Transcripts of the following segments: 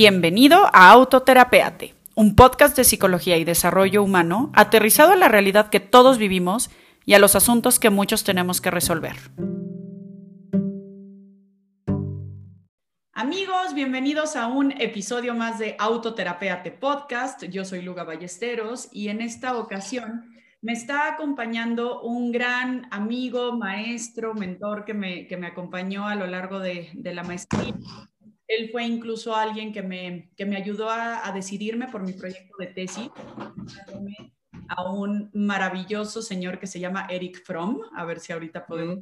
Bienvenido a Autoterapeate, un podcast de psicología y desarrollo humano aterrizado a la realidad que todos vivimos y a los asuntos que muchos tenemos que resolver. Amigos, bienvenidos a un episodio más de Autoterapeate Podcast. Yo soy Luga Ballesteros y en esta ocasión me está acompañando un gran amigo, maestro, mentor que me, que me acompañó a lo largo de, de la maestría él fue incluso alguien que me, que me ayudó a, decidirme por mi proyecto de tesis a un maravilloso señor que se llama Eric Fromm, a ver si ahorita podemos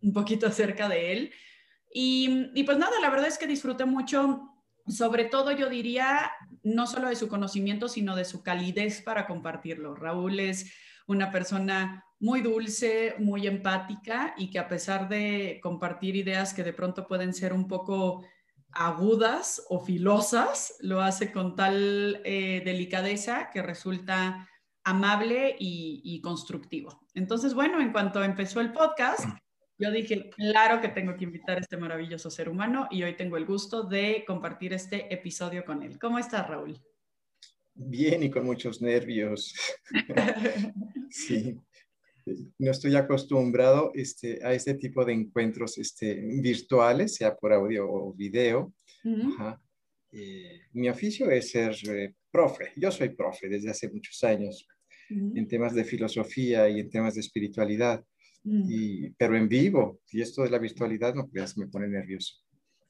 un poquito acerca de él. Y, y, pues nada, la verdad es que disfruté mucho, sobre todo yo diría, no solo de su conocimiento, sino de su calidez para compartirlo. Raúl es una persona muy dulce, muy empática y que a pesar de compartir ideas que de pronto pueden ser un poco agudas o filosas, lo hace con tal eh, delicadeza que resulta amable y, constructivo. Entonces, bueno, en cuanto empezó el podcast, yo dije, claro que tengo que invitar a este maravilloso ser humano y hoy tengo el gusto de compartir este episodio con él. ¿Cómo estás, Raúl? Bien y con muchos nervios. sí no estoy acostumbrado este, a este tipo de encuentros este, virtuales, sea por audio o video. Eh, mi oficio es ser eh, profe. Yo soy profe desde hace muchos años en temas de filosofía y en temas de espiritualidad, y, pero en vivo. Y esto de la virtualidad, no creas, me pone nervioso.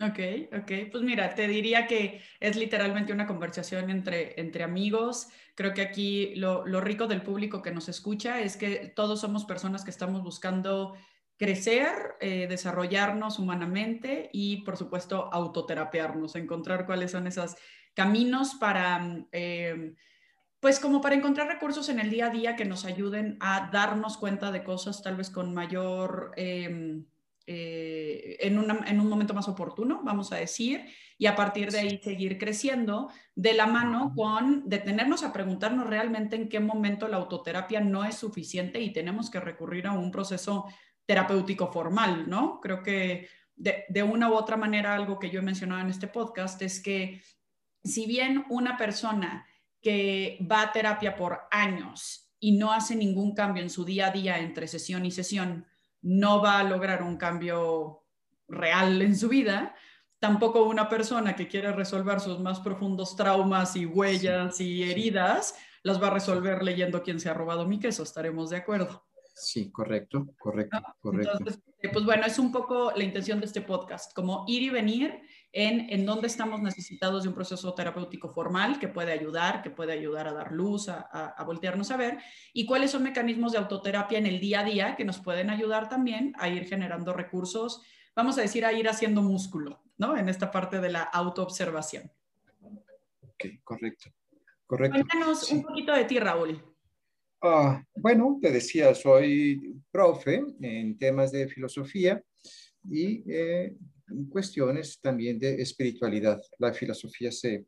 Ok, ok. Pues mira, te diría que es literalmente una conversación entre, entre amigos. Creo que aquí lo, lo, rico del público que nos escucha es que todos somos personas que estamos buscando crecer, eh, desarrollarnos humanamente y, por supuesto, autoterapearnos, encontrar cuáles son esos caminos para... Eh, pues como para encontrar recursos en el día a día que nos ayuden a darnos cuenta de cosas tal vez con mayor eh, eh, en, un momento más oportuno, vamos a decir, y a partir de ahí seguir creciendo de la mano con detenernos a preguntarnos realmente en qué momento la autoterapia no es suficiente y tenemos que recurrir a un proceso terapéutico formal, ¿no? Creo que de, de una u otra manera algo que yo he mencionado en este podcast es que si bien una persona que va a terapia por años y no hace ningún cambio en su día a día entre sesión y sesión, no va a lograr un cambio real en su vida, tampoco una persona que quiere resolver sus más profundos traumas y huellas y heridas las va a resolver leyendo quién se ha robado mi queso, estaremos de acuerdo. Sí, correcto, correcto, ah, correcto. Entonces, eh, pues bueno, es un poco la intención de este podcast, como ir y venir en, en dónde estamos necesitados de un proceso terapéutico formal que puede ayudar, que puede ayudar a dar luz, a, a, voltearnos a ver, y cuáles son mecanismos de autoterapia en el día a día que nos pueden ayudar también a ir generando recursos, vamos a decir, a ir haciendo músculo, ¿no? En esta parte de la autoobservación. Ok, correcto. Correcto. Cuéntanos un poquito de ti, Raúl. Ah, bueno, te decía, soy profe en temas de filosofía y eh, cuestiones también de espiritualidad. La filosofía se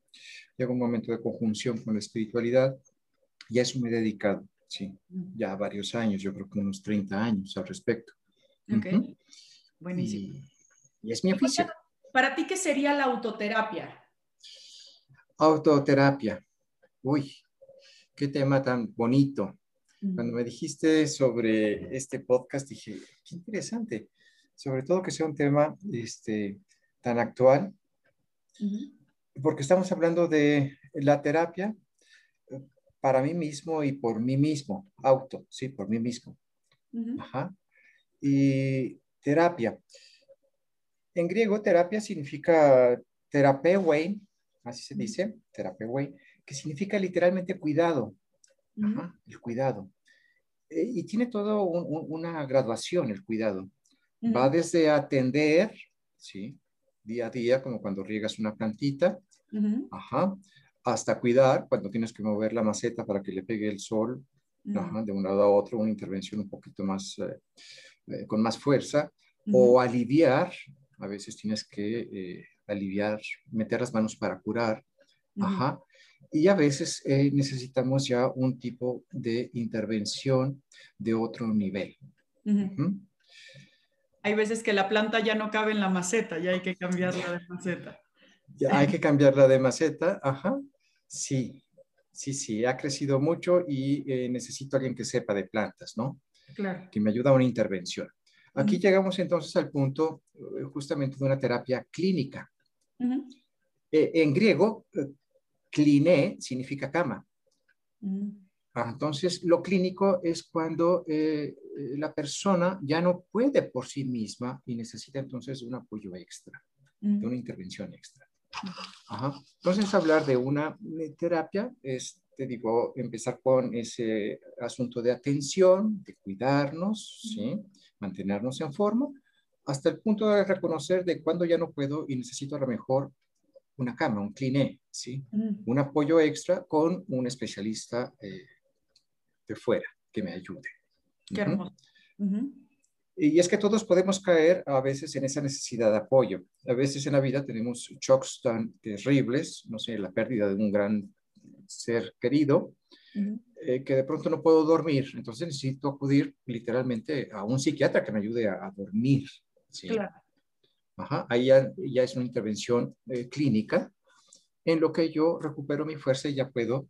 llega un momento de conjunción con la espiritualidad y a eso me he dedicado, sí, ya varios años, yo creo que unos 30 años al respecto. Ok, buenísimo. Y, es mi oficio. ¿Para ti qué sería la autoterapia? Autoterapia. Uy, qué tema tan bonito. Cuando me dijiste sobre este podcast, dije, qué interesante, sobre todo que sea un tema este, tan actual, porque estamos hablando de la terapia eh, para mí mismo y por mí mismo, auto, sí, por mí mismo. Ajá. Y terapia. En griego, terapia significa terapeuei, así se dice, terapeuei, que significa literalmente cuidado el cuidado. Eh, y tiene todo una graduación el cuidado. Va desde atender, ¿sí? Día a día, como cuando riegas una plantita, ajá, hasta cuidar, cuando tienes que mover la maceta para que le pegue el sol, de un lado a otro, una intervención un poquito más, eh, eh, con más fuerza, o aliviar, a veces tienes que aliviar, meter las manos para curar, ajá, y a veces eh, necesitamos ya un tipo de intervención de otro nivel. Hay veces que la planta ya no cabe en la maceta, ya hay que cambiarla de maceta. Ya hay que cambiarla de maceta, ajá. Sí, sí, sí, ha crecido mucho y eh, necesito a alguien que sepa de plantas, ¿no? Claro. Que me ayude a una intervención. Aquí llegamos entonces al punto eh, justamente de una terapia clínica. Eh, en griego, cliné significa cama. Ah, entonces, lo clínico es cuando la persona ya no puede por sí misma y necesita entonces un apoyo extra, de una intervención extra. Entonces, hablar de una terapia es, te digo, empezar con ese asunto de atención, de cuidarnos, ¿sí? mantenernos en forma, hasta el punto de reconocer de cuándo ya no puedo y necesito a lo mejor una cama, un cliné, ¿sí? Un apoyo extra con un especialista eh, de fuera que me ayude. Qué hermoso. Y es que todos podemos caer a veces en esa necesidad de apoyo. A veces en la vida tenemos shocks tan terribles, no sé, la pérdida de un gran ser querido, eh, que de pronto no puedo dormir. Entonces necesito acudir literalmente a un psiquiatra que me ayude a, dormir. ¿sí? Claro. Ajá, ahí ya, es una intervención eh, clínica en lo que yo recupero mi fuerza y ya puedo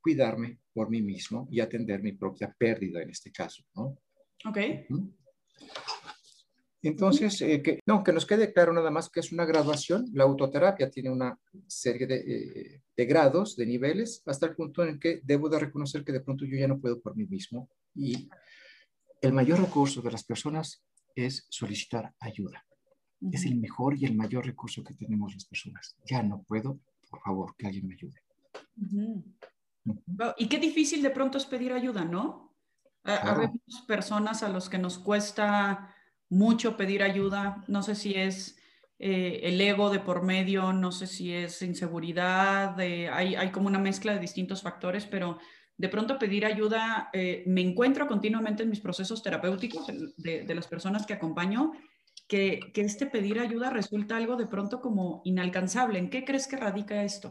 cuidarme por mí mismo y atender mi propia pérdida en este caso, ¿no? Ok. Entonces, eh, que, no, que nos quede claro nada más que es una graduación. La autoterapia tiene una serie eh, de, grados, de niveles, hasta el punto en el que debo de reconocer que de pronto yo ya no puedo por mí mismo. Y el mayor recurso de las personas es solicitar ayuda. Es el mejor y el mayor recurso que tenemos las personas. Ya no puedo, por favor, que alguien me ayude. Y qué difícil de pronto es pedir ayuda, ¿no? Claro. personas a los que nos cuesta mucho pedir ayuda, no sé si es eh, el ego de por medio, no sé si es inseguridad, hay, hay, como una mezcla de distintos factores, pero de pronto pedir ayuda, eh, me encuentro continuamente en mis procesos terapéuticos de, de las personas que acompaño, que, que, este pedir ayuda resulta algo de pronto como inalcanzable. ¿En qué crees que radica esto?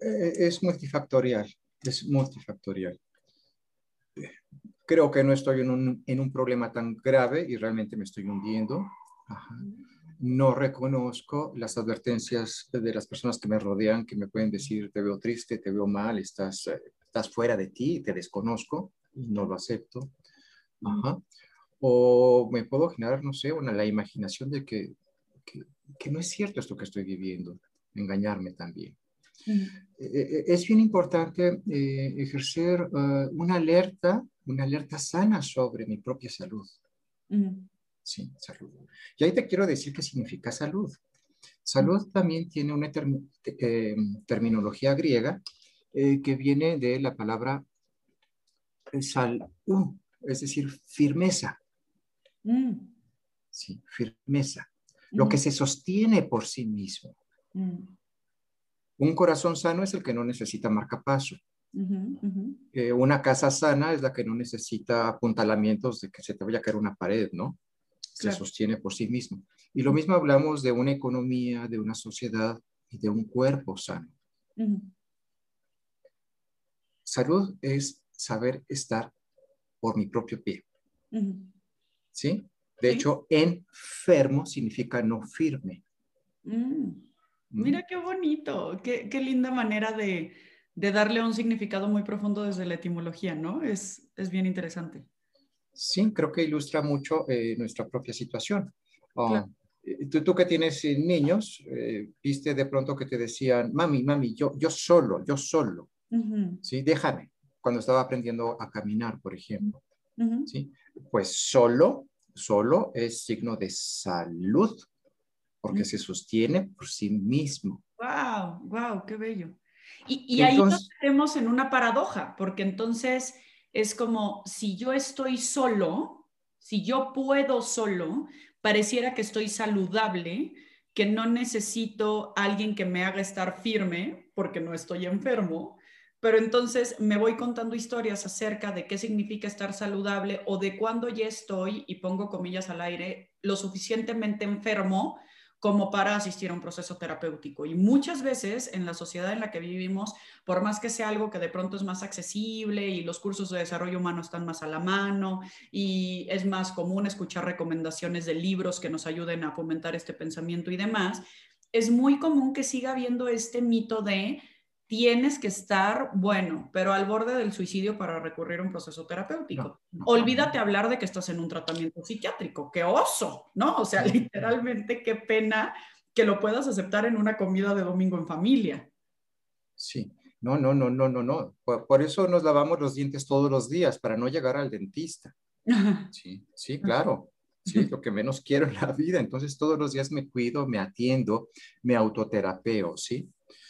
Eh, es multifactorial, es multifactorial creo que no estoy en un, en un, problema tan grave y realmente me estoy hundiendo. No reconozco las advertencias de las personas que me rodean, que me pueden decir, te veo triste, te veo mal, estás, eh, estás fuera de ti, te desconozco no lo acepto. O me puedo generar, no sé, una, la imaginación de que, que, que no es cierto esto que estoy viviendo, engañarme también. Eh, eh, es bien importante eh, ejercer una alerta, una alerta sana sobre mi propia salud. Sí, salud. Y ahí te quiero decir qué significa salud. Salud también tiene una terminología griega que viene de la palabra salud, es decir, firmeza. Mm. Sí, firmeza. Lo que se sostiene por sí mismo. Mm. Un corazón sano es el que no necesita marcapaso. Eh, una casa sana es la que no necesita apuntalamientos de que se te vaya a caer una pared, ¿no? Se sostiene por sí mismo. Y lo mismo hablamos de una economía, de una sociedad y de un cuerpo sano. Salud es saber estar por mi propio pie. ¿Sí? De hecho, enfermo significa no firme. Mm. Mira qué bonito, qué, qué linda manera de, de, darle un significado muy profundo desde la etimología, ¿no? Es, es bien interesante. Sí, creo que ilustra mucho eh, nuestra propia situación. Ah, eh, tú, tú, que tienes eh, niños, viste de pronto que te decían, mami, mami, yo, yo solo, yo solo, ¿sí? Déjame, cuando estaba aprendiendo a caminar, por ejemplo, ¿sí? Pues solo, solo es signo de salud, porque se sostiene por sí mismo. ¡Wow! ¡Wow! ¡Qué bello! Y, y ahí nos vemos en una paradoja, porque entonces es como si yo estoy solo, si yo puedo solo, pareciera que estoy saludable, que no necesito alguien que me haga estar firme porque no estoy enfermo, pero entonces me voy contando historias acerca de qué significa estar saludable o de cuando ya estoy, y pongo comillas al aire, lo suficientemente enfermo como para asistir a un proceso terapéutico. Y muchas veces en la sociedad en la que vivimos, por más que sea algo que de pronto es más accesible y los cursos de desarrollo humano están más a la mano y es más común escuchar recomendaciones de libros que nos ayuden a fomentar este pensamiento y demás, es muy común que siga habiendo este mito de tienes que estar bueno, pero al borde del suicidio para recurrir a un proceso terapéutico. Olvídate hablar de que estás en un tratamiento psiquiátrico, qué oso, ¿no? O sea, literalmente qué pena que lo puedas aceptar en una comida de domingo en familia. Sí, no, no, no, no, no, no. Por, eso nos lavamos los dientes todos los días, para no llegar al dentista. Sí, sí, claro. Sí, lo que menos quiero en la vida. Entonces todos los días me cuido, me atiendo, me autoterapeo, ¿sí?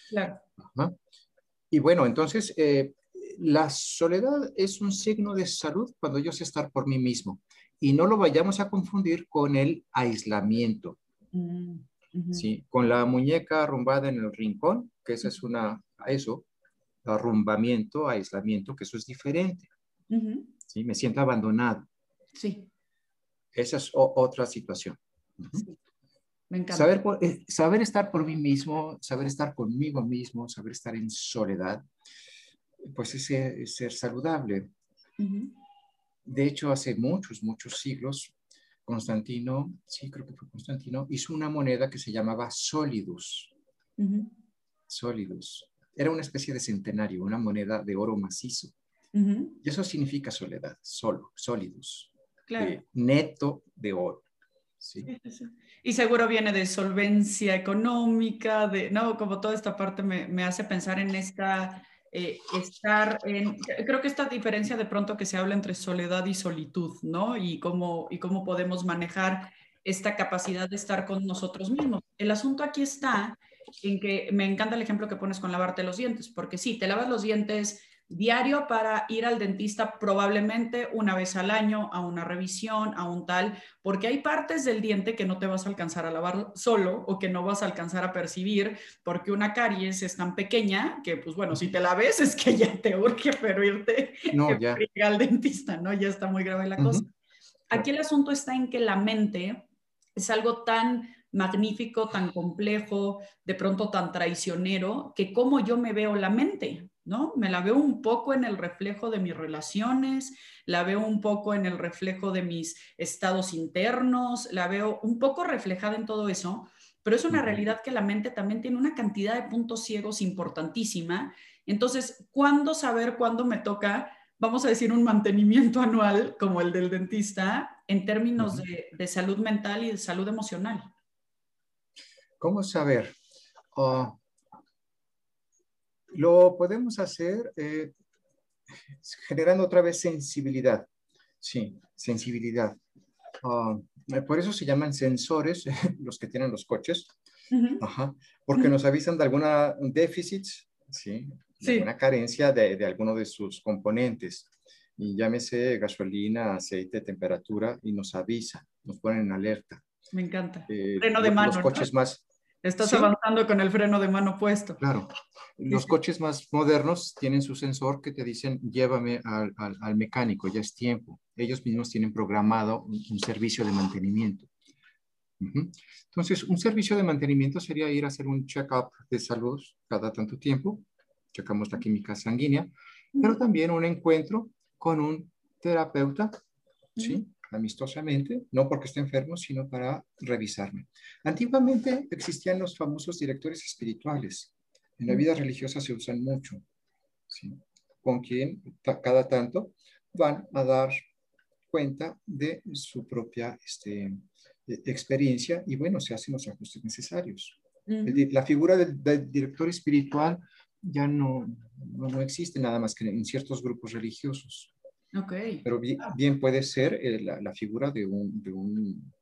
Claro. Y bueno, entonces eh, la soledad es un signo de salud cuando yo sé estar por mí mismo. Y no lo vayamos a confundir con el aislamiento. Mm, sí, con la muñeca arrumbada en el rincón, que esa es una, eso, arrumbamiento, aislamiento, que eso es diferente. ¿sí? Me siento abandonado. Sí. Esa es otra situación. Me encanta. Saber, eh, saber estar por mí mismo, saber estar conmigo mismo, saber estar en soledad, pues es, ser saludable. De hecho, hace muchos, muchos siglos, Constantino, sí, creo que fue Constantino, hizo una moneda que se llamaba Solidus. Solidus. Era una especie de centenario, una moneda de oro macizo. Y eso significa soledad, solo, solidus. Claro. neto de oro. ¿Sí? Y seguro viene de solvencia económica, de, no, como toda esta parte me, me hace pensar en esta, eh, estar en, creo que esta diferencia de pronto que se habla entre soledad y solitud, ¿no? Y cómo, y cómo podemos manejar esta capacidad de estar con nosotros mismos. El asunto aquí está en que me encanta el ejemplo que pones con lavarte los dientes, porque sí, te lavas los dientes diario para ir al dentista probablemente una vez al año a una revisión, a un tal, porque hay partes del diente que no te vas a alcanzar a lavar solo o que no vas a alcanzar a percibir porque una caries es tan pequeña que pues bueno, si te la ves es que ya te urge pero irte no, ya. al dentista, ¿no? Ya está muy grave la cosa. Aquí el asunto está en que la mente es algo tan magnífico, tan complejo, de pronto tan traicionero, que como yo me veo la mente, ¿no? Me la veo un poco en el reflejo de mis relaciones, la veo un poco en el reflejo de mis estados internos, la veo un poco reflejada en todo eso, pero es una realidad que la mente también tiene una cantidad de puntos ciegos importantísima. Entonces, ¿cuándo saber cuándo me toca, vamos a decir, un mantenimiento anual como el del dentista en términos de salud mental y de salud emocional? ¿Cómo saber? Ah, lo podemos hacer eh, generando otra vez sensibilidad. Sí, sensibilidad. Ah, por eso se llaman sensores los que tienen los coches, porque nos avisan de alguna déficit, ¿sí? De una carencia de, de alguno de sus componentes. Y llámese gasolina, aceite, temperatura, y nos avisa, nos ponen en alerta. Me encanta. Eh, Freno de mano. Los coches más, Estás avanzando con el freno de mano puesto. Claro. Los coches más modernos tienen su sensor que te dicen, llévame al, al, mecánico, ya es tiempo. Ellos mismos tienen programado un, servicio de mantenimiento. Entonces, un servicio de mantenimiento sería ir a hacer un check-up de salud cada tanto tiempo. Checamos la química sanguínea, pero también un encuentro con un terapeuta, ¿sí? Amistosamente, no porque esté enfermo, sino para revisarme. Antiguamente existían los famosos directores espirituales. En la vida religiosa se usan mucho, con quien cada tanto van a dar cuenta de su propia este, e, experiencia y bueno, se hacen los ajustes necesarios. La figura del, director espiritual ya no, no, no, existe nada más que en ciertos grupos religiosos. Okay. Pero bien, puede ser eh, la, figura de un, de un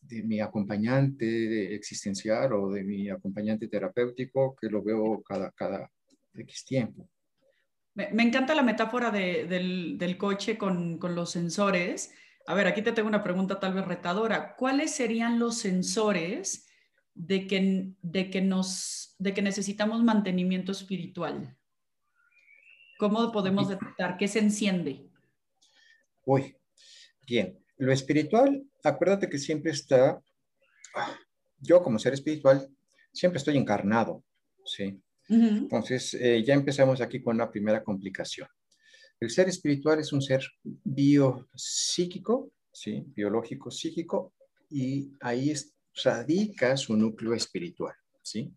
de mi acompañante existencial o de mi acompañante terapéutico que lo veo cada, cada X tiempo. Me, me encanta la metáfora de, del, del, coche con, con, los sensores. A ver, aquí te tengo una pregunta tal vez retadora. ¿Cuáles serían los sensores de que, de que, nos, de que necesitamos mantenimiento espiritual? ¿Cómo podemos detectar qué se enciende? Uy, bien. Lo espiritual, acuérdate que siempre está, yo como ser espiritual, siempre estoy encarnado, ¿sí? Entonces, eh, ya empezamos aquí con la primera complicación. El ser espiritual es un ser biopsíquico, ¿sí? Biológico, psíquico, y ahí radica su núcleo espiritual, ¿sí?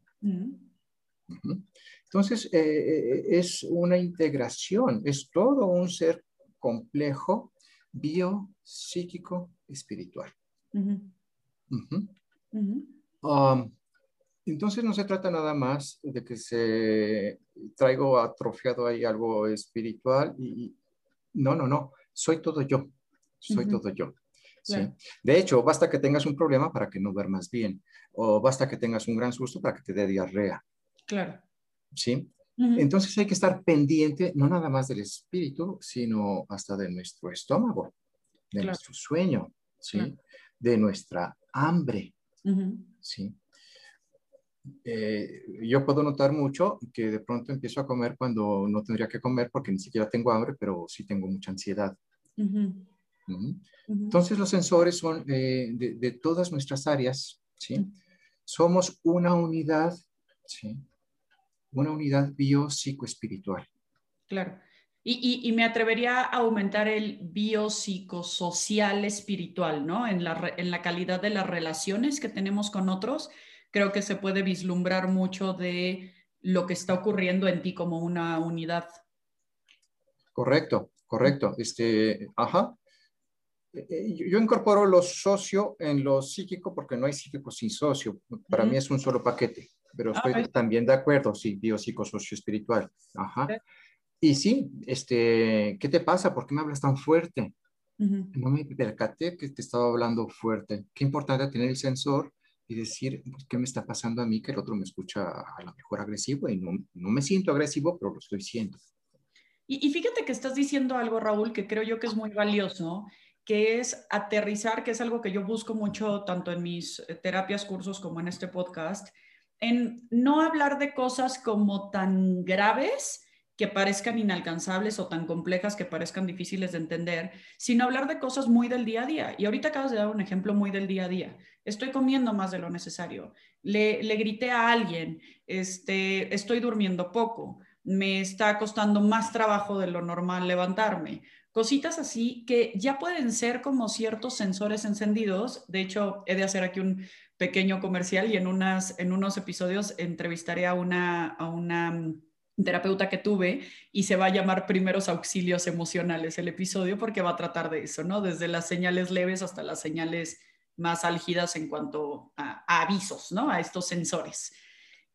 Entonces, eh, eh, es una integración, es todo un ser complejo, bio, psíquico, espiritual. Um, entonces no se trata nada más de que se traigo atrofiado ahí algo espiritual y, no, no, no, soy todo yo, soy todo yo. ¿sí? De hecho, basta que tengas un problema para que no duermas bien o basta que tengas un gran susto para que te dé diarrea. Claro. ¿Sí? Entonces hay que estar pendiente no nada más del espíritu, sino hasta de nuestro estómago, de nuestro sueño, ¿sí? De nuestra hambre, ¿sí? Eh, yo puedo notar mucho que de pronto empiezo a comer cuando no tendría que comer porque ni siquiera tengo hambre, pero sí tengo mucha ansiedad. Entonces los sensores son eh, de, todas nuestras áreas, ¿sí? Somos una unidad, ¿sí? Una unidad biopsicoespiritual. Claro. Y, y, me atrevería a aumentar el biopsicosocial espiritual, ¿no? En la, en la calidad de las relaciones que tenemos con otros creo que se puede vislumbrar mucho de lo que está ocurriendo en ti como una unidad. Correcto, correcto. Este, ajá. Eh, eh, yo incorporo lo socio en lo psíquico porque no hay psíquico sin socio. Para mí es un solo paquete, pero estoy también de acuerdo, sí, biopsicosocio espiritual. Ajá. Y sí, este, ¿qué te pasa? ¿Por qué me hablas tan fuerte? No me percaté que te estaba hablando fuerte. Qué importante tener el sensor y decir, pues, ¿qué me está pasando a mí que el otro me escucha a lo mejor agresivo y no, no me siento agresivo, pero lo estoy siendo? Y, y, fíjate que estás diciendo algo, Raúl, que creo yo que es muy valioso, que es aterrizar, que es algo que yo busco mucho tanto en mis eh, terapias, cursos como en este podcast, en no hablar de cosas como tan graves, que parezcan inalcanzables o tan complejas que parezcan difíciles de entender, sino hablar de cosas muy del día a día. Y ahorita acabas de dar un ejemplo muy del día a día. Estoy comiendo más de lo necesario. Le, le grité a alguien, este, estoy durmiendo poco, me está costando más trabajo de lo normal levantarme. Cositas así que ya pueden ser como ciertos sensores encendidos. De hecho, he de hacer aquí un pequeño comercial y en, unas, en unos episodios entrevistaré a una, a una terapeuta que tuve y se va a llamar primeros auxilios emocionales el episodio porque va a tratar de eso, ¿no? Desde las señales leves hasta las señales más álgidas en cuanto a, avisos, ¿no? A estos sensores.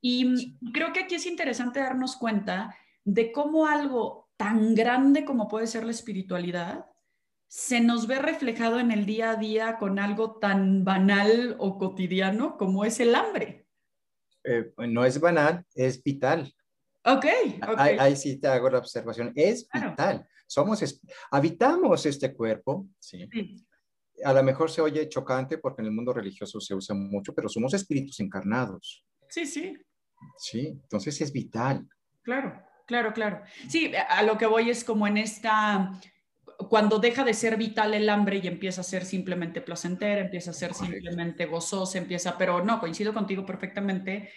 Y creo que aquí es interesante darnos cuenta de cómo algo tan grande como puede ser la espiritualidad se nos ve reflejado en el día a día con algo tan banal o cotidiano como es el hambre. Eh, no es banal, es vital. Ok, Ahí, sí te hago la observación. Es vital. Somos, habitamos este cuerpo, ¿sí? A lo mejor se oye chocante porque en el mundo religioso se usa mucho, pero somos espíritus encarnados. Sí, sí. Sí, entonces es vital. Claro, claro, claro. Sí, a lo que voy es como en esta, cuando deja de ser vital el hambre y empieza a ser simplemente placentera, empieza a ser simplemente gozosa, empieza, pero no, coincido contigo perfectamente,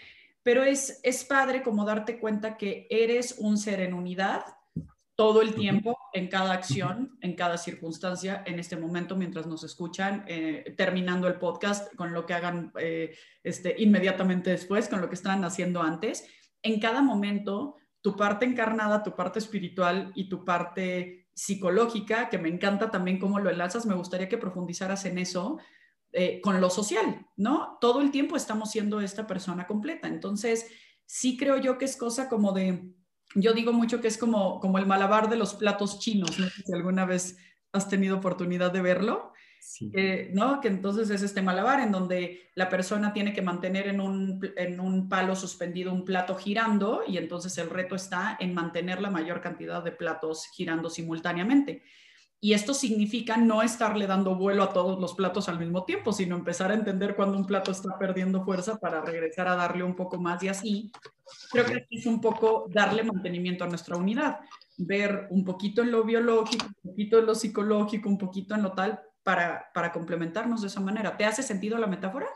pero es, es padre como darte cuenta que eres un ser en unidad todo el tiempo, en cada acción, en cada circunstancia, en este momento, mientras nos escuchan, eh, terminando el podcast, con lo que hagan eh, este, inmediatamente después, con lo que estaban haciendo antes. En cada momento, tu parte encarnada, tu parte espiritual y tu parte psicológica, que me encanta también cómo lo enlazas, me gustaría que profundizaras en eso, eh, con lo social, ¿no? Todo el tiempo estamos siendo esta persona completa. Entonces, sí creo yo que es cosa como de, yo digo mucho que es como, como el malabar de los platos chinos, no si alguna vez has tenido oportunidad de verlo. Sí. ¿no? Que entonces es este malabar en donde la persona tiene que mantener en un, en un palo suspendido un plato girando y entonces el reto está en mantener la mayor cantidad de platos girando simultáneamente. Y esto significa no estarle dando vuelo a todos los platos al mismo tiempo, sino empezar a entender cuando un plato está perdiendo fuerza para regresar a darle un poco más y así. Creo que es un poco darle mantenimiento a nuestra unidad, ver un poquito en lo biológico, un poquito en lo psicológico, un poquito en lo tal, para, para complementarnos de esa manera. ¿Te hace sentido la metáfora?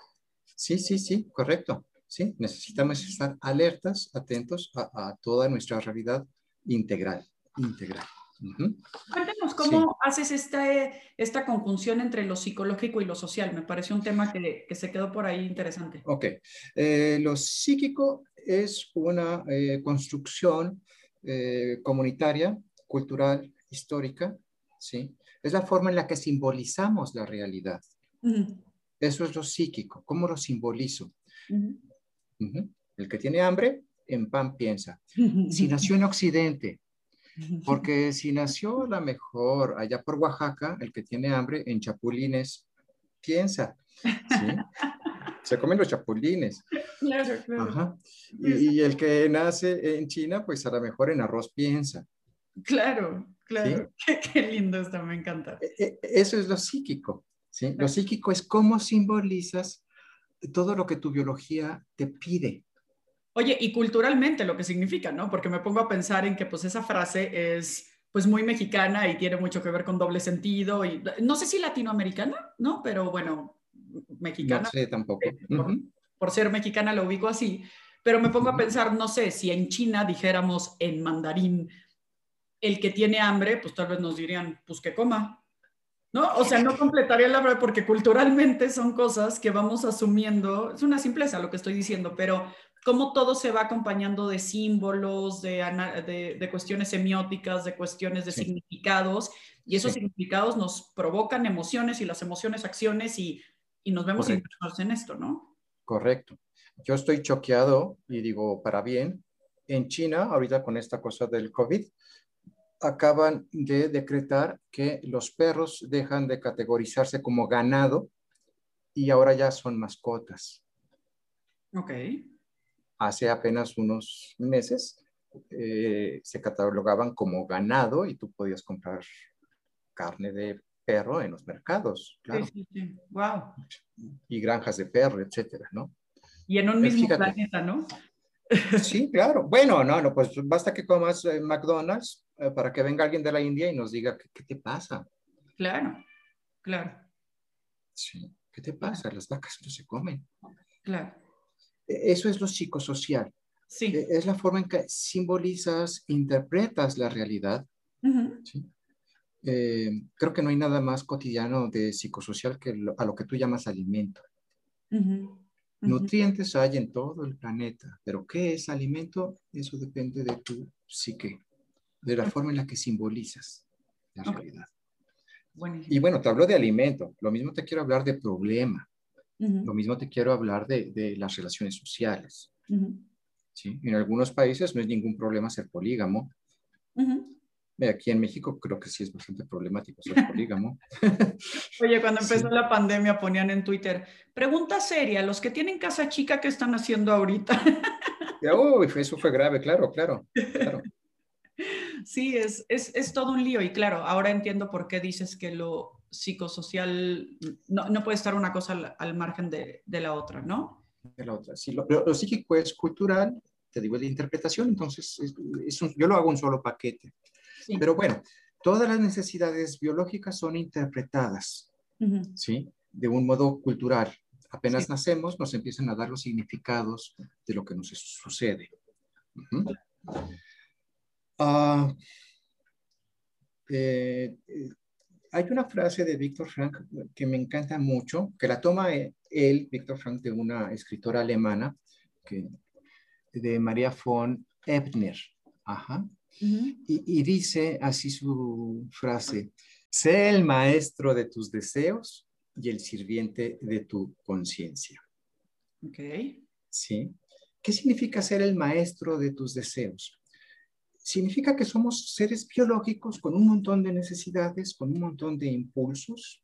Sí, sí, sí, correcto. Sí, necesitamos estar alertas, atentos a, a toda nuestra realidad integral, integral. Cuéntanos cómo haces esta, esta conjunción entre lo psicológico y lo social. Me parece un tema que, que se quedó por ahí interesante. Ok. Eh, lo psíquico es una eh, construcción eh, comunitaria, cultural, histórica, ¿sí? Es la forma en la que simbolizamos la realidad. Eso es lo psíquico. ¿Cómo lo simbolizo? El que tiene hambre, en pan piensa. Si nació en Occidente, porque si nació la mejor allá por Oaxaca, el que tiene hambre en chapulines piensa. Se comen los chapulines. Y, el que nace en China, pues a lo mejor en arroz piensa. Claro, claro. Qué, lindo esto, me encanta. E, e, eso es lo psíquico. ¿sí? Lo psíquico es cómo simbolizas todo lo que tu biología te pide. Oye, y culturalmente lo que significa, ¿no? Porque me pongo a pensar en que pues esa frase es pues muy mexicana y tiene mucho que ver con doble sentido y no sé si latinoamericana, ¿no? Pero bueno, mexicana. No sé tampoco. Por, ser mexicana lo ubico así, pero me pongo a pensar, no sé, si en China dijéramos en mandarín, el que tiene hambre, pues tal vez nos dirían, pues que coma, ¿no? O sea, no completaría la verdad porque culturalmente son cosas que vamos asumiendo, es una simpleza lo que estoy diciendo, pero cómo todo se va acompañando de símbolos, de, de, cuestiones semióticas, de cuestiones de significados, y esos significados nos provocan emociones y las emociones acciones y, y nos vemos interesados en esto, ¿no? Correcto. Yo estoy choqueado y digo, para bien, en China, ahorita con esta cosa del COVID, acaban de decretar que los perros dejan de categorizarse como ganado y ahora ya son mascotas. Ok hace apenas unos meses eh, se catalogaban como ganado y tú podías comprar carne de perro en los mercados. Claro. Sí, sí, sí. Wow. Y granjas de perro, etcétera, ¿no? Y en un mismo planeta, ¿no? Sí, claro. Bueno, no, no, pues basta que comas eh, McDonald's para que venga alguien de la India y nos diga, ¿qué, te pasa? Claro, claro. Sí, ¿qué te pasa? Las vacas no se comen. Claro. Eso es lo psicosocial. Sí. E, es la forma en que simbolizas, interpretas la realidad. Eh, creo que no hay nada más cotidiano de psicosocial que a lo que tú llamas alimento. Nutrientes hay en todo el planeta, pero ¿qué es alimento? Eso depende de tu psique, de la forma en la que simbolizas la realidad. Y bueno, te hablo de alimento, lo mismo te quiero hablar de problema. Lo mismo te quiero hablar de, de las relaciones sociales. ¿sí? En algunos países no es ningún problema ser polígamo. Aquí en México creo que sí es bastante problemático ser polígamo. Oye, cuando empezó la pandemia ponían en Twitter, pregunta seria, los que tienen casa chica, ¿qué están haciendo ahorita? Uy, eso fue grave, claro, claro. claro. Sí, es, es, es, todo un lío y claro, ahora entiendo por qué dices que lo, psicosocial, no, no puede estar una cosa al, margen de, de, la otra, ¿no? De la otra, sí. Lo, psíquico es cultural, te digo, de interpretación, entonces es, yo lo hago un solo paquete. Pero bueno, todas las necesidades biológicas son interpretadas, ¿sí? De un modo cultural. Apenas nacemos, nos empiezan a dar los significados de lo que nos sucede. Uh hay una frase de Víctor Frank que me encanta mucho, que la toma él, Víctor Frank, de una escritora alemana, que, de María von Ebner. Ajá. y, dice así su frase, sé el maestro de tus deseos y el sirviente de tu conciencia. Ok. Sí. ¿Qué significa ser el maestro de tus deseos? Significa que somos seres biológicos con un montón de necesidades, con un montón de impulsos,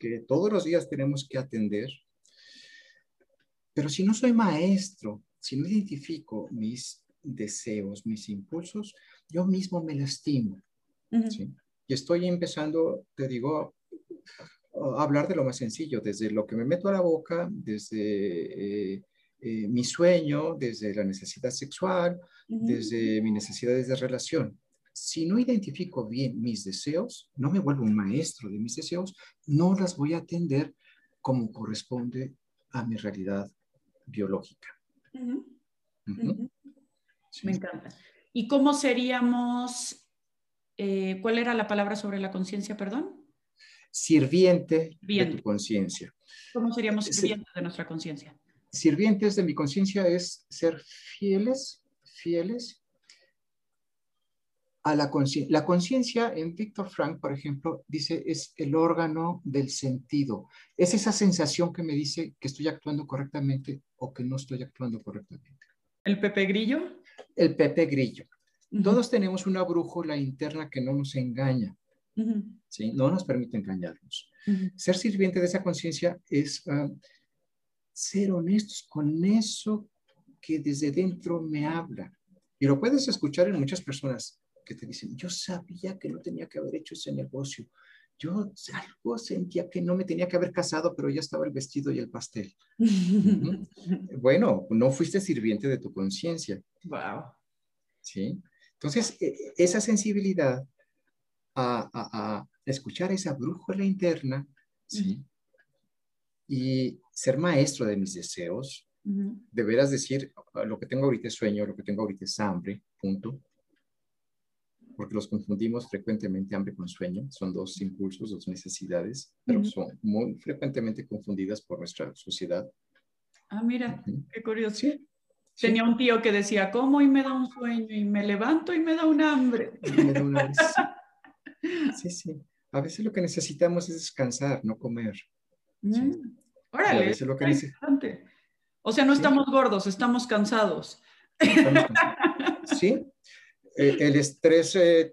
que todos los días tenemos que atender. Pero si no soy maestro, si no identifico mis deseos, mis impulsos, yo mismo me lastimo. Y estoy empezando, te digo, a hablar de lo más sencillo, desde lo que me meto a la boca, desde... Eh, eh, mi sueño, desde la necesidad sexual, desde mis necesidades de relación. Si no identifico bien mis deseos, no me vuelvo un maestro de mis deseos, no las voy a atender como corresponde a mi realidad biológica. Me encanta. ¿Y cómo seríamos eh, ¿cuál era la palabra sobre la conciencia, perdón? Sirviente de tu conciencia. ¿Cómo seríamos sirvientes de nuestra conciencia? Sirvientes de mi conciencia es ser fieles, fieles a la conciencia. La conciencia en Víctor Frank, por ejemplo, dice es el órgano del sentido. Es esa sensación que me dice que estoy actuando correctamente o que no estoy actuando correctamente. ¿El Pepe Grillo? El Pepe Grillo. Todos tenemos una brújula interna que no nos engaña, ¿sí? no nos permite engañarnos. Ser sirviente de esa conciencia es ah, ser honestos con eso que desde dentro me habla. Y lo puedes escuchar en muchas personas que te dicen, yo sabía que no tenía que haber hecho ese negocio. Yo algo sentía que no me tenía que haber casado, pero ya estaba el vestido y el pastel. Bueno, no fuiste sirviente de tu conciencia. Wow. ¿Sí? Entonces, e, esa sensibilidad a, escuchar esa brújula interna, ¿sí? Y ser maestro de mis deseos, de veras decir, ah, lo que tengo ahorita es sueño, lo que tengo ahorita es hambre, punto porque los confundimos frecuentemente hambre con sueño, son dos impulsos, dos necesidades, pero son muy frecuentemente confundidas por nuestra sociedad. Ah, mira, qué curioso. Tenía un tío que decía, como y me da un sueño y me levanto y me da un hambre. sí, sí. A veces lo que necesitamos es descansar, no comer. Mm. Órale, lo que O sea, no estamos gordos, estamos cansados. Estamos cansados. Sí, eh, el estrés, eh,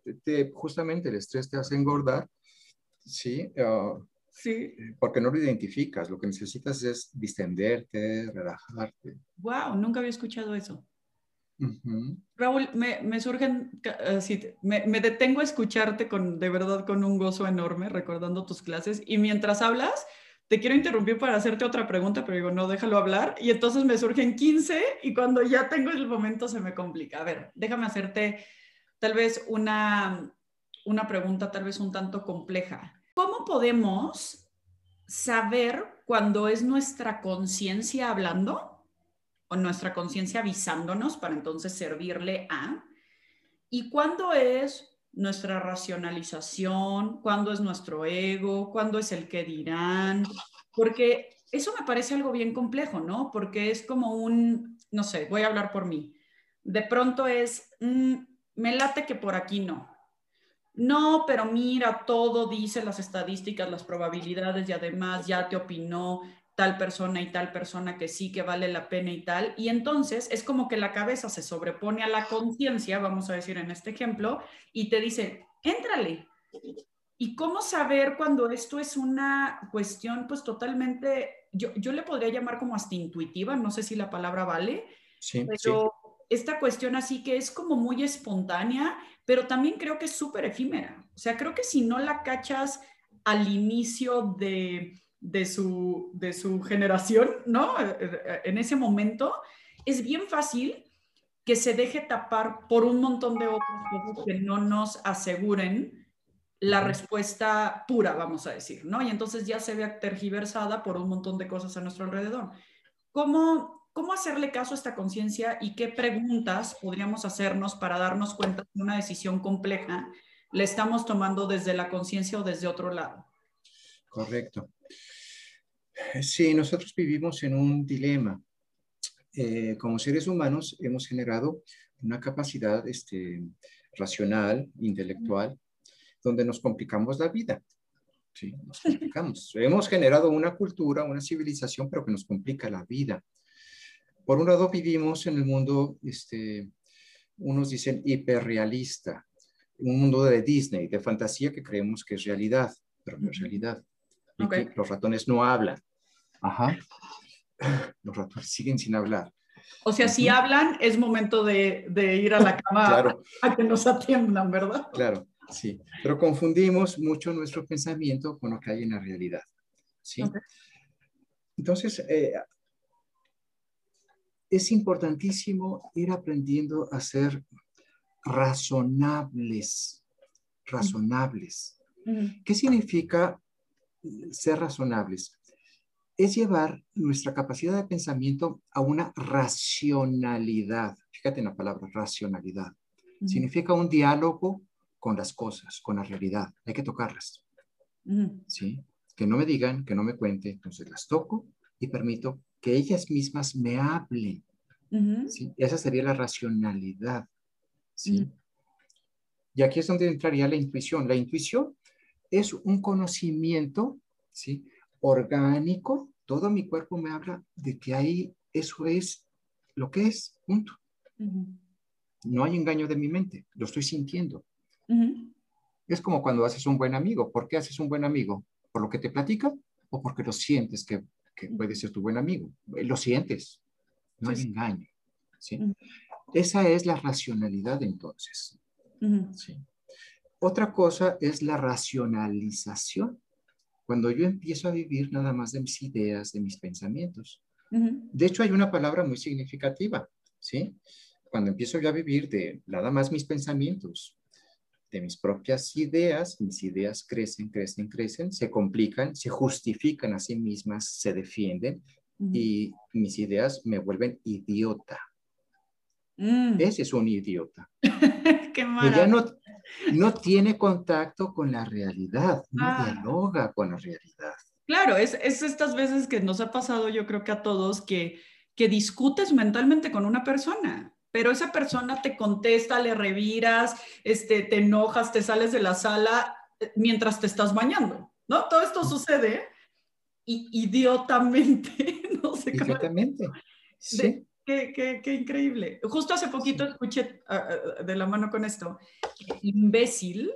justamente el estrés te hace engordar, ¿sí? Ah, sí. Porque no lo identificas, lo que necesitas es distenderte, relajarte. Wow, nunca había escuchado eso. Raúl, me, me surgen, me, me, detengo a escucharte con, de verdad, con un gozo enorme, recordando tus clases, y mientras hablas, te quiero interrumpir para hacerte otra pregunta, pero digo, no, déjalo hablar. Y entonces me surgen 15 y cuando ya tengo el momento se me complica. A ver, déjame hacerte tal vez una, una pregunta tal vez un tanto compleja. ¿Cómo podemos saber cuando es nuestra conciencia hablando o nuestra conciencia avisándonos para entonces servirle a? ¿Y cuándo es nuestra racionalización, cuándo es nuestro ego, cuándo es el que dirán, porque eso me parece algo bien complejo, ¿no? Porque es como un, no sé, voy a hablar por mí. De pronto es, mm, me late que por aquí no. No, pero mira, todo dice las estadísticas, las probabilidades y además ya te opinó tal persona y tal persona que sí que vale la pena y tal. Y entonces es como que la cabeza se sobrepone a la conciencia, vamos a decir en este ejemplo, y te dice, éntrale. ¿Y cómo saber cuando esto es una cuestión pues totalmente, yo, yo le podría llamar como hasta intuitiva, no sé si la palabra vale, sí, pero esta cuestión así que es como muy espontánea, pero también creo que es súper efímera. O sea, creo que si no la cachas al inicio de de su, de su generación, ¿no? En ese momento, es bien fácil que se deje tapar por un montón de otros cosas que no nos aseguren la respuesta pura, vamos a decir, ¿no? Y entonces ya se ve tergiversada por un montón de cosas a nuestro alrededor. ¿Cómo, cómo hacerle caso a esta conciencia y qué preguntas podríamos hacernos para darnos cuenta de una decisión compleja le estamos tomando desde la conciencia o desde otro lado? Correcto. Sí, nosotros vivimos en un dilema. Eh, como seres humanos hemos generado una capacidad este, racional, intelectual, donde nos complicamos la vida. Sí, nos complicamos. hemos generado una cultura, una civilización, pero que nos complica la vida. Por un lado, vivimos en el mundo, este, unos dicen hiperrealista, un mundo de Disney, de fantasía que creemos que es realidad, pero no es realidad. Los ratones no hablan. Ajá. Los ratones siguen sin hablar. O sea, si hablan, es momento de, ir a la cama a que nos atiendan, ¿verdad? Claro, sí. Pero confundimos mucho nuestro pensamiento con lo que hay en la realidad. ¿sí? Entonces, eh, es importantísimo ir aprendiendo a ser razonables, razonables. ¿Qué significa ser razonables? es llevar nuestra capacidad de pensamiento a una racionalidad. Fíjate en la palabra racionalidad. Significa un diálogo con las cosas, con la realidad. Hay que tocarlas. ¿Sí? Que no me digan, que no me cuente. Entonces las toco y permito que ellas mismas me hablen. ¿sí? Esa sería la racionalidad. ¿sí? Y aquí es donde entraría la intuición. La intuición es un conocimiento ¿sí? orgánico. Todo mi cuerpo me habla de que ahí eso es lo que es, punto. No hay engaño de mi mente, lo estoy sintiendo. Es como cuando haces un buen amigo. ¿Por qué haces un buen amigo? ¿Por lo que te platica o porque lo sientes que, puede ser tu buen amigo? Eh, lo sientes, no hay engaño. ¿sí? Esa es la racionalidad entonces. ¿sí? Otra cosa es la racionalización. Cuando yo empiezo a vivir nada más de mis ideas, de mis pensamientos. De hecho, hay una palabra muy significativa, ¿sí? Cuando empiezo yo a vivir de nada más mis pensamientos, de mis propias ideas, mis ideas crecen, crecen, crecen, se complican, se justifican a sí mismas, se defienden y mis ideas me vuelven idiota. Mm. Ese es un idiota. Qué que ya no, no tiene contacto con la realidad, no ah. dialoga con la realidad. Claro, es, es, estas veces que nos ha pasado, yo creo que a todos, que, que discutes mentalmente con una persona, pero esa persona te contesta, le reviras, este, te enojas, te sales de la sala eh, mientras te estás bañando, ¿no? Todo esto sucede y, idiotamente, no sé cómo. Idiotamente, sí. Qué, qué, qué, increíble. Justo hace poquito escuché ah, de la mano con esto, imbécil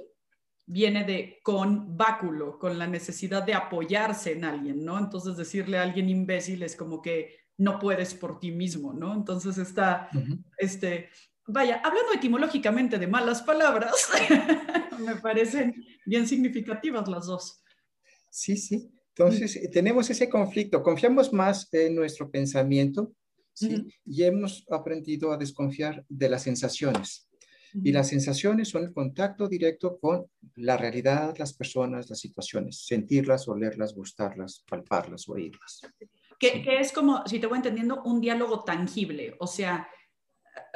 viene de con báculo, con la necesidad de apoyarse en alguien, ¿no? Entonces decirle a alguien imbécil es como que no puedes por ti mismo, ¿no? Entonces está, este, vaya, hablando etimológicamente de malas palabras, me parecen bien significativas las dos. Sí, sí. Entonces, tenemos ese conflicto. Confiamos más en nuestro pensamiento ¿sí? y hemos aprendido a desconfiar de las sensaciones. Y las sensaciones son el contacto directo con la realidad, las personas, las situaciones, sentirlas, olerlas, gustarlas, palparlas, oírlas. Que, que es como, si te voy entendiendo, un diálogo tangible, o sea,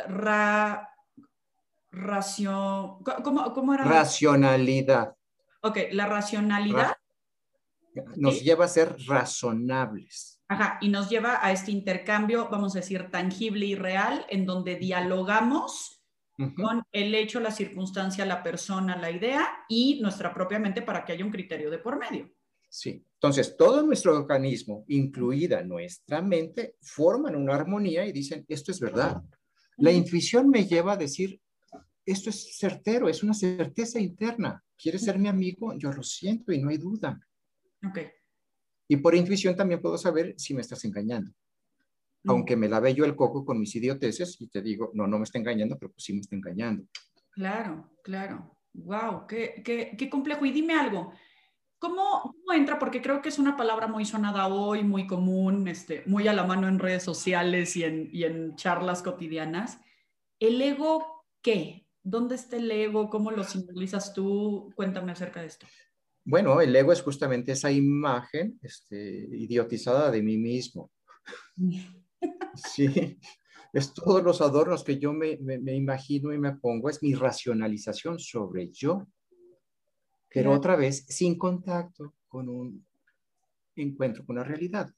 ra, racio, ¿cómo, ¿cómo, era? Racionalidad. Ok, la racionalidad. nos lleva a ser razonables. Ajá, y nos lleva a este intercambio, vamos a decir, tangible y real, en donde dialogamos con el hecho, la circunstancia, la persona, la idea y nuestra propia mente para que haya un criterio de por medio. Sí, entonces todo nuestro organismo, incluida nuestra mente, forman una armonía y dicen, esto es verdad. La intuición me lleva a decir, esto es certero, es una certeza interna. ¿Quieres ser mi amigo? Yo lo siento y no hay duda. Ok. Y por intuición también puedo saber si me estás engañando. Aunque me lave yo el coco con mis idioteces y te digo, no, no me está engañando, pero pues sí me está engañando. Claro, claro. Wow, qué, qué, qué complejo. Y dime algo, ¿Cómo, entra? Porque creo que es una palabra muy sonada hoy, muy común, este, muy a la mano en redes sociales y en, y en charlas cotidianas. ¿El ego qué? ¿Dónde está el ego? ¿Cómo lo simbolizas tú? Cuéntame acerca de esto. Bueno, el ego es justamente esa imagen este, idiotizada de mí mismo. sí, es todos los adornos que yo me, me, imagino y me pongo, es mi racionalización sobre yo pero otra vez sin contacto con un encuentro con la realidad.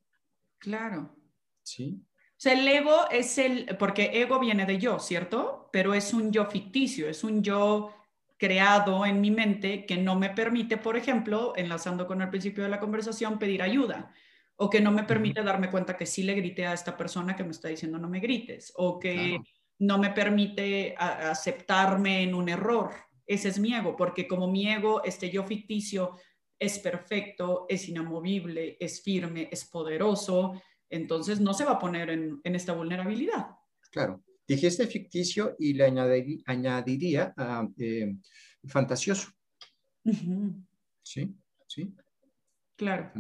Claro. Sí. O sea, el ego es el, porque ego viene de yo, ¿cierto? Pero es un yo ficticio, es un yo creado en mi mente que no me permite, por ejemplo, enlazando con el principio de la conversación, pedir ayuda o que no me permite darme cuenta que sí le grité a esta persona que me está diciendo no me grites o que no me permite aceptarme en un error, ese es mi ego, porque como mi ego, este yo ficticio, es perfecto, es inamovible, es firme, es poderoso, entonces no se va a poner en, esta vulnerabilidad. Claro, dijiste ficticio y le añadiría, eh, fantasioso. Sí, sí. Claro.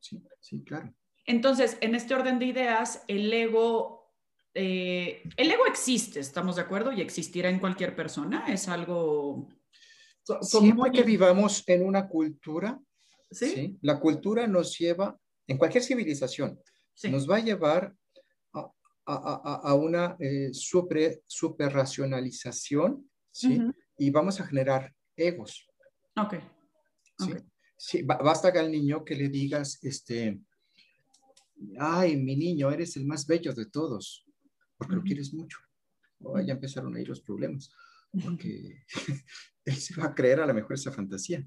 Sí, sí, claro. Entonces, en este orden de ideas, el ego, eh, el ego existe, ¿estamos de acuerdo? Y existirá en cualquier persona, es algo Siempre que vivamos en una cultura, ¿Sí? la cultura nos lleva, en cualquier civilización, nos va a llevar a, a, a una eh, super, super racionalización, ¿sí? Y vamos a generar egos. Ok. ¿sí? basta que al niño que le digas, este, ay, mi niño, eres el más bello de todos, porque lo quieres mucho. O ya empezaron ahí los problemas, porque él se va a creer a lo mejor esa fantasía.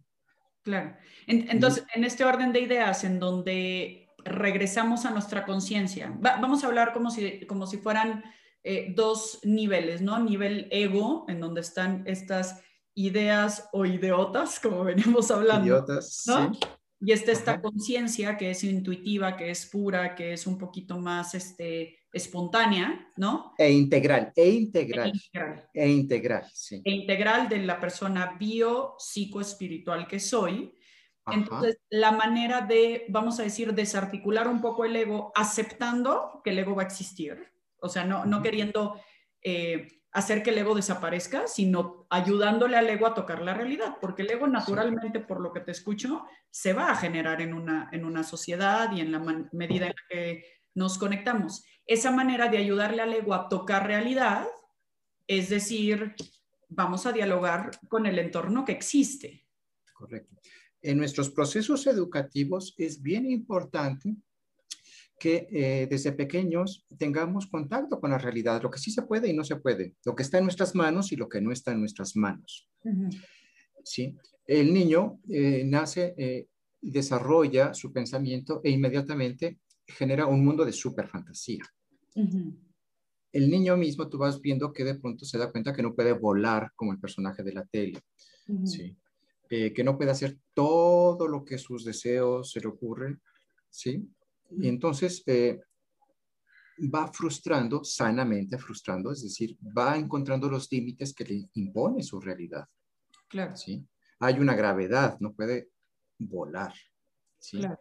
Claro. entonces, en este orden de ideas, en donde regresamos a nuestra conciencia, vamos a hablar como si, como si fueran eh, dos niveles, ¿no? Nivel ego, en donde están estas ideas o idiotas, como venimos hablando. Idiotas, ¿no? sí. Y está esta conciencia que es intuitiva, que es pura, que es un poquito más este, espontánea, ¿no? E integral, e integral. E integral, e integral sí. E integral de la persona bio, psicoespiritual que soy. Entonces, la manera de, vamos a decir, desarticular un poco el ego, aceptando que el ego va a existir, o sea, no, no queriendo eh, hacer que el ego desaparezca, sino ayudándole al ego a tocar la realidad, porque el ego naturalmente, por lo que te escucho, se va a generar en una, en una sociedad y en la medida en la que nos conectamos. Esa manera de ayudarle al ego a tocar realidad, es decir, vamos a dialogar con el entorno que existe. Correcto. En nuestros procesos educativos es bien importante que eh, desde pequeños tengamos contacto con la realidad, lo que sí se puede y no se puede, lo que está en nuestras manos y lo que no está en nuestras manos. ¿Sí? El niño eh, nace eh, desarrolla su pensamiento e inmediatamente genera un mundo de super fantasía. El niño mismo, tú vas viendo que de pronto se da cuenta que no puede volar como el personaje de la tele, ¿sí? Que no puede hacer todo lo que sus deseos se le ocurren, ¿sí? Y entonces eh, va frustrando, sanamente frustrando, es decir, va encontrando los límites que le impone su realidad. Claro. ¿sí? Hay una gravedad, no puede volar. ¿sí? Claro.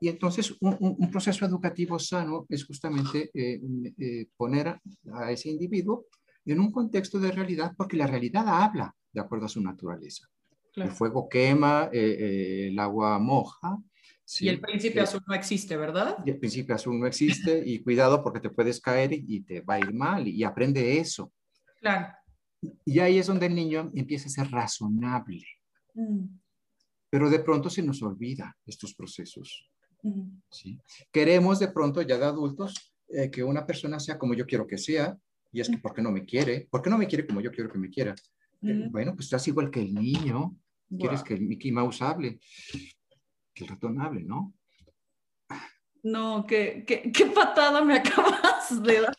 Y entonces un, proceso educativo sano es justamente eh, eh, poner a, ese individuo en un contexto de realidad, porque la realidad habla de acuerdo a su naturaleza. El fuego quema, el agua moja, y el principio azul no existe, ¿verdad? Y el principio azul no existe y cuidado porque te puedes caer y, te va a ir mal y, aprende eso. Claro. Y ahí es donde el niño empieza a ser razonable. Mm. Pero de pronto se nos olvida estos procesos. Mm. ¿sí? Queremos de pronto ya de adultos eh, que una persona sea como yo quiero que sea y es que mm. ¿por qué no me quiere? ¿Por qué no me quiere como yo quiero que me quiera? Eh, bueno, pues estás igual que el niño. Quieres que el Mickey Mouse hable que razonable, ¿no? No, qué, qué, patada me acabas de dar.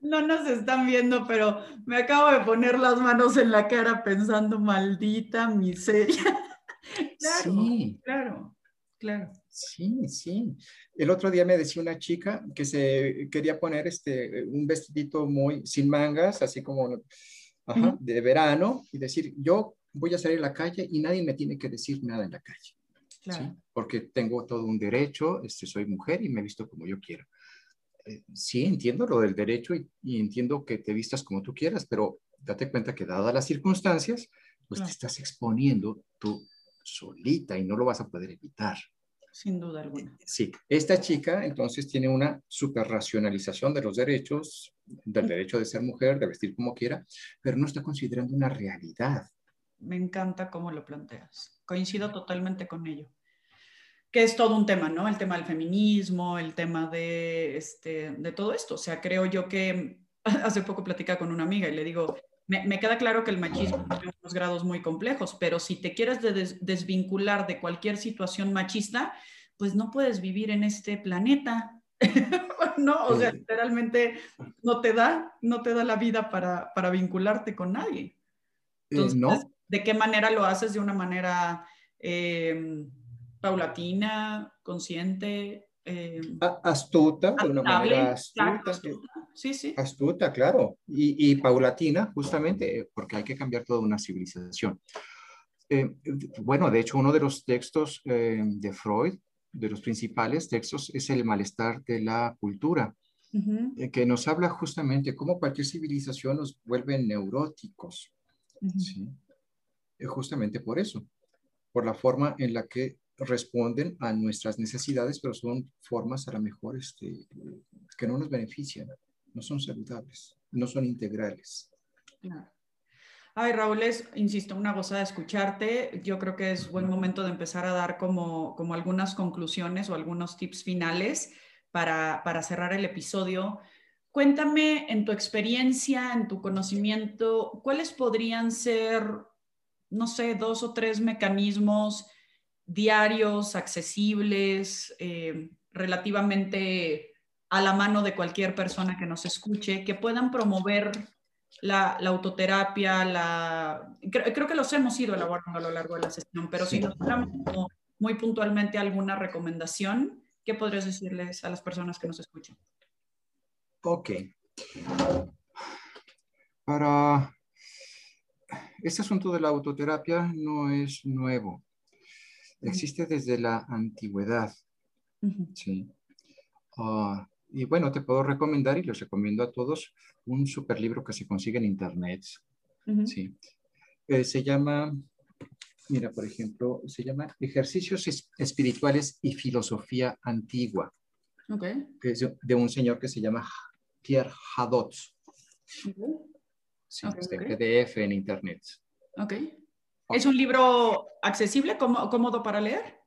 No nos están viendo, pero me acabo de poner las manos en la cara pensando, maldita miseria. Claro, sí. claro, claro. Sí, sí. El otro día me decía una chica que se quería poner este, un vestidito muy sin mangas, así como de verano, y decir, yo voy a salir a la calle y nadie me tiene que decir nada en la calle. ¿sí? Porque tengo todo un derecho, este, soy mujer y me he visto como yo quiero. Eh, sí, entiendo lo del derecho y, entiendo que te vistas como tú quieras, pero date cuenta que dadas las circunstancias, pues te estás exponiendo tú solita y no lo vas a poder evitar. Sin duda alguna. Eh, sí, esta chica entonces tiene una superracionalización de los derechos, del derecho de ser mujer, de vestir como quiera, pero no está considerando una realidad me encanta cómo lo planteas. Coincido totalmente con ello. Que es todo un tema, ¿no? El tema del feminismo, el tema de, este, de todo esto. O sea, creo yo que hace poco platicaba con una amiga y le digo, me, queda claro que el machismo tiene unos grados muy complejos, pero si te quieres desvincular de cualquier situación machista, pues no puedes vivir en este planeta. no, o sea, literalmente no te da, no te da la vida para, para vincularte con nadie. Eh, Entonces, no. ¿De qué manera lo haces? ¿De una manera eh, paulatina, consciente? Eh, astuta, de una manera astuta. Sí, sí. Astuta, claro. Y, paulatina, justamente, porque hay que cambiar toda una civilización. Eh, bueno, de hecho, uno de los textos de Freud, de los principales textos, es el malestar de la cultura, que nos habla justamente cómo cualquier civilización nos vuelve neuróticos. ¿sí? justamente por eso, por la forma en la que responden a nuestras necesidades, pero son formas a lo mejor este, que no nos benefician, no son saludables, no son integrales. Ay, Raúl, es, insisto, una gozada escucharte. Yo creo que es buen momento de empezar a dar como, como algunas conclusiones o algunos tips finales para, para cerrar el episodio. Cuéntame en tu experiencia, en tu conocimiento, cuáles podrían ser, no sé, dos o tres mecanismos diarios, accesibles, eh, relativamente a la mano de cualquier persona que nos escuche, que puedan promover la, autoterapia, la... Creo, que los hemos ido elaborando a lo largo de la sesión, pero si nos hablamos muy puntualmente alguna recomendación, ¿qué podrías decirles a las personas que nos escuchan? Ok. Para este asunto de la autoterapia no es nuevo. Existe desde la antigüedad. Sí. Ah, y bueno, te puedo recomendar y les recomiendo a todos un super libro que se consigue en internet. Sí. Eh, se llama, mira, por ejemplo, se llama Ejercicios Espirituales y Filosofía Antigua. Okay. Que es de un señor que se llama Pierre Hadot. Sí, está en PDF en Internet. Ok. ¿Es un libro accesible, cómodo para leer?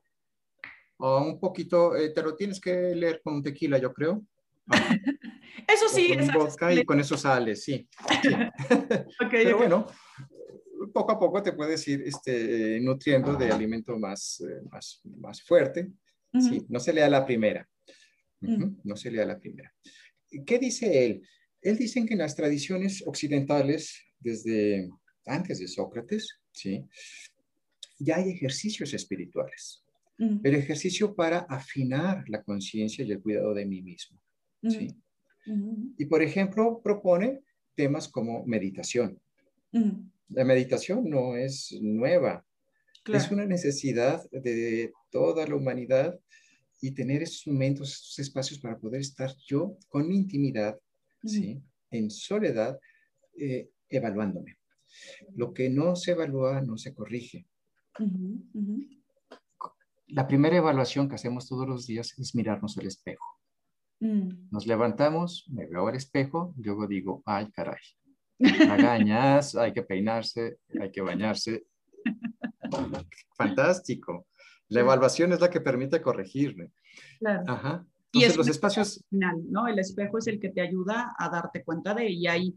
un poquito, eh, te lo tienes que leer con tequila, yo creo. eso sí. Con y con eso sale, sí. Pero bueno, poco a poco te puedes ir este, nutriendo de alimento más, eh, más, más fuerte. Sí, no se lea la primera. Mm. No se lea la primera. ¿Qué dice él? Él dice que en las tradiciones occidentales, desde antes de Sócrates, ¿sí? ya hay ejercicios espirituales. El ejercicio para afinar la conciencia y el cuidado de mí mismo. ¿Sí? Y por ejemplo, propone temas como meditación. La meditación no es nueva, es una necesidad de toda la humanidad y tener esos momentos, esos espacios para poder estar yo con mi intimidad, ¿sí? en soledad, eh, evaluándome. Lo que no se evalúa no se corrige. La primera evaluación que hacemos todos los días es mirarnos al espejo. Mm. Nos levantamos, me veo al espejo, luego digo, ay caray, agañas, hay que peinarse, hay que bañarse. Fantástico. La evaluación es la que permite corregirme. Claro. Ajá. y es los espacios... Final, ¿no? El espejo es el que te ayuda a darte cuenta de, y hay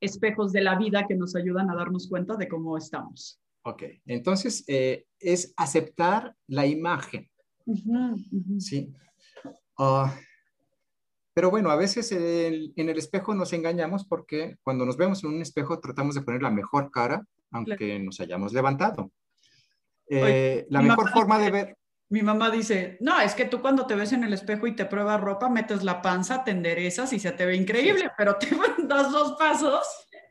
espejos de la vida que nos ayudan a darnos cuenta de cómo estamos. Ok, entonces eh, es aceptar la imagen. Sí. Ah, pero bueno, a veces en el espejo nos engañamos porque cuando nos vemos en un espejo tratamos de poner la mejor cara, aunque nos hayamos levantado. Eh, la mejor forma de ver. Mi mamá dice, no, es que tú cuando te ves en el espejo y te pruebas ropa, metes la panza, te enderezas y se te ve increíble, pero te das dos pasos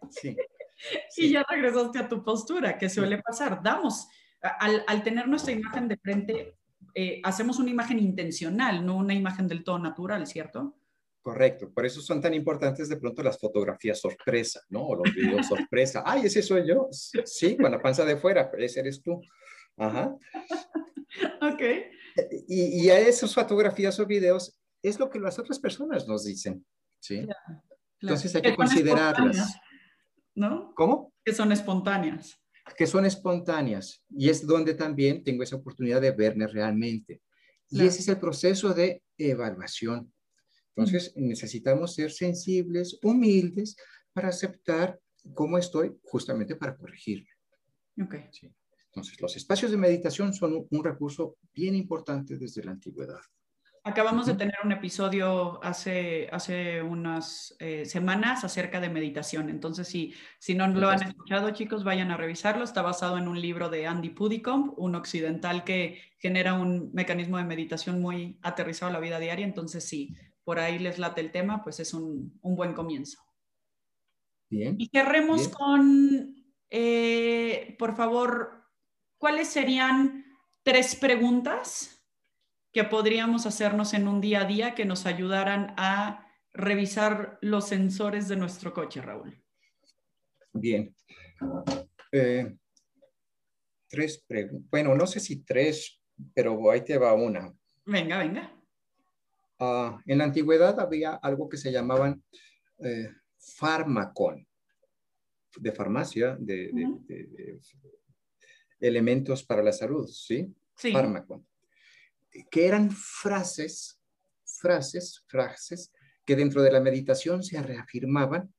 sí, y ya regresaste a tu postura, que suele pasar. Damos, al, al tener nuestra imagen de frente, eh, hacemos una imagen intencional, no una imagen del todo natural, ¿cierto? Correcto, por eso son tan importantes de pronto las fotografías sorpresa, ¿no? O los videos sorpresa. Ay, ese soy yo. Sí, con la panza de fuera, ese eres tú. Ajá. ok. Y, y, a esas fotografías o videos es lo que las otras personas nos dicen, ¿sí? Entonces hay que, considerarlas. ¿No? ¿Cómo? Que son espontáneas. Que son espontáneas. Y es donde también tengo esa oportunidad de verme realmente. Y ese es el proceso de evaluación. Entonces necesitamos ser sensibles, humildes, para aceptar cómo estoy, justamente para corregirme. Ok. Sí. Entonces, los espacios de meditación son un, recurso bien importante desde la antigüedad. Acabamos de tener un episodio hace, hace unas eh, semanas acerca de meditación. Entonces, si, si no lo han escuchado, chicos, vayan a revisarlo. Está basado en un libro de Andy Puddicombe, un occidental que genera un mecanismo de meditación muy aterrizado a la vida diaria. Entonces, si por ahí les late el tema, pues es un, un buen comienzo. Bien. Y cerremos con, eh, por favor, ¿cuáles serían tres preguntas que podríamos hacernos en un día a día que nos ayudaran a revisar los sensores de nuestro coche, Raúl? Bien. Eh, tres preguntas. Bueno, no sé si tres, pero ahí te va una. Venga, venga. Ah, en la antigüedad había algo que se llamaban eh, fármacon. de farmacia, de, elementos para la salud, ¿sí? Sí. Fármaco. Que eran frases, frases, frases que dentro de la meditación se reafirmaban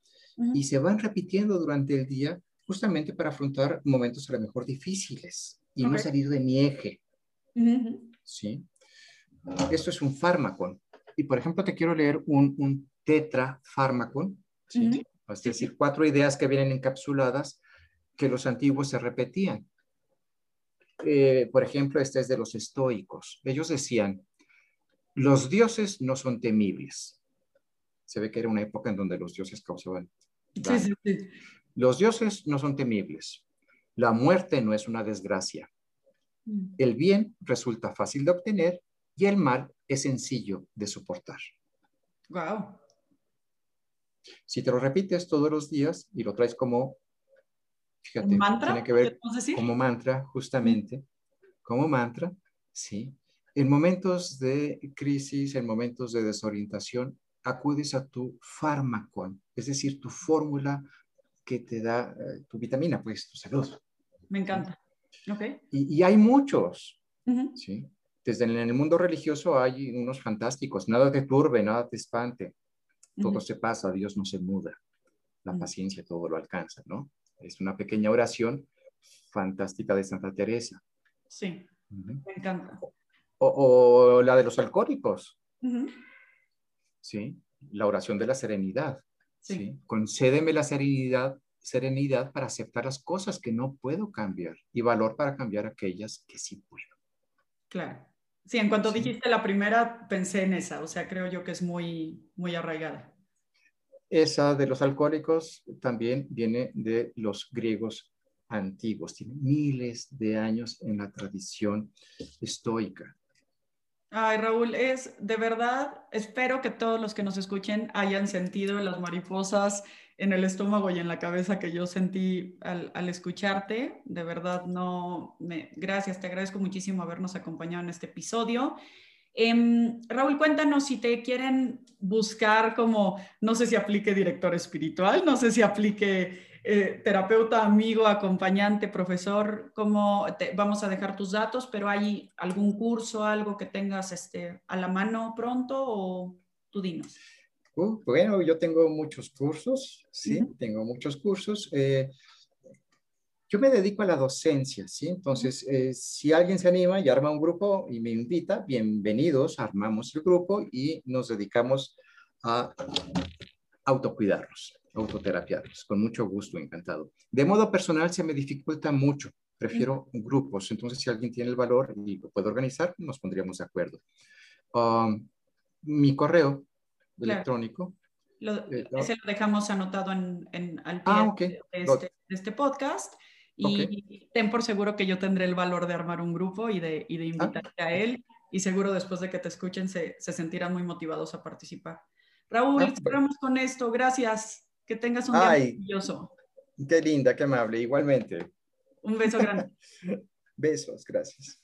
y se van repitiendo durante el día justamente para afrontar momentos a lo mejor difíciles y no salir de mi eje. ¿Sí? Esto es un fármaco. Y por ejemplo, te quiero leer un, un tetrafármaco, ¿sí? es decir, cuatro ideas que vienen encapsuladas que los antiguos se repetían. Eh, por ejemplo, este es de los estoicos. Ellos decían, los dioses no son temibles. Se ve que era una época en donde los dioses causaban. Sí, sí, sí. Los dioses no son temibles. La muerte no es una desgracia. Mm. El bien resulta fácil de obtener y el mal es sencillo de soportar. Wow. Si te lo repites todos los días y lo traes como, fíjate, mantra? tiene que ver como mantra, justamente, como mantra, sí. En momentos de crisis, en momentos de desorientación, acudes a tu fármaco, es decir, tu fórmula que te da eh, tu vitamina, pues tu salud. Me encanta. Okay. Y, hay muchos, ¿sí? Desde en el mundo religioso hay unos fantásticos, nada te turbe, nada te espante, todo se pasa, Dios no se muda, la paciencia todo lo alcanza, ¿no? Es una pequeña oración fantástica de Santa Teresa. Sí, me encanta. O, la de los alcohólicos, ¿sí? La oración de la serenidad, ¿sí? Concédeme la serenidad, serenidad para aceptar las cosas que no puedo cambiar y valor para cambiar aquellas que sí puedo. Claro. Sí, en cuanto dijiste la primera, pensé en esa, o sea, creo yo que es muy, muy arraigada. Esa de los alcohólicos también viene de los griegos antiguos, tiene miles de años en la tradición estoica. Ay, Raúl, es de verdad, espero que todos los que nos escuchen hayan sentido las mariposas en el estómago y en la cabeza que yo sentí al, escucharte. De verdad, no, me, gracias, te agradezco muchísimo habernos acompañado en este episodio. Em, Raúl, cuéntanos si te quieren buscar como, no sé si aplique director espiritual, no sé si aplique eh, terapeuta, amigo, acompañante, profesor, como te, vamos a dejar tus datos, pero hay algún curso, algo que tengas este, a la mano pronto o tú dinos. Uh, bueno, yo tengo muchos cursos, sí, tengo muchos cursos. Eh, yo me dedico a la docencia, ¿sí? Entonces, eh, si alguien se anima y arma un grupo y me invita, bienvenidos, armamos el grupo y nos dedicamos a autocuidarnos autoterapiados, con mucho gusto, encantado. De modo personal se me dificulta mucho, prefiero grupos, entonces si alguien tiene el valor y lo puede organizar, nos pondríamos de acuerdo. Um, mi correo electrónico. Eh, ese lo dejamos anotado en, en al ah, pie este, de, este, podcast. Y ten por seguro que yo tendré el valor de armar un grupo y de, y de ah. invitarte a él. Y seguro después de que te escuchen se, se sentirán muy motivados a participar. Raúl, ah, cerramos con esto. Gracias. Que tengas un día maravilloso. Qué linda, qué amable, igualmente. Un beso grande. Besos, gracias.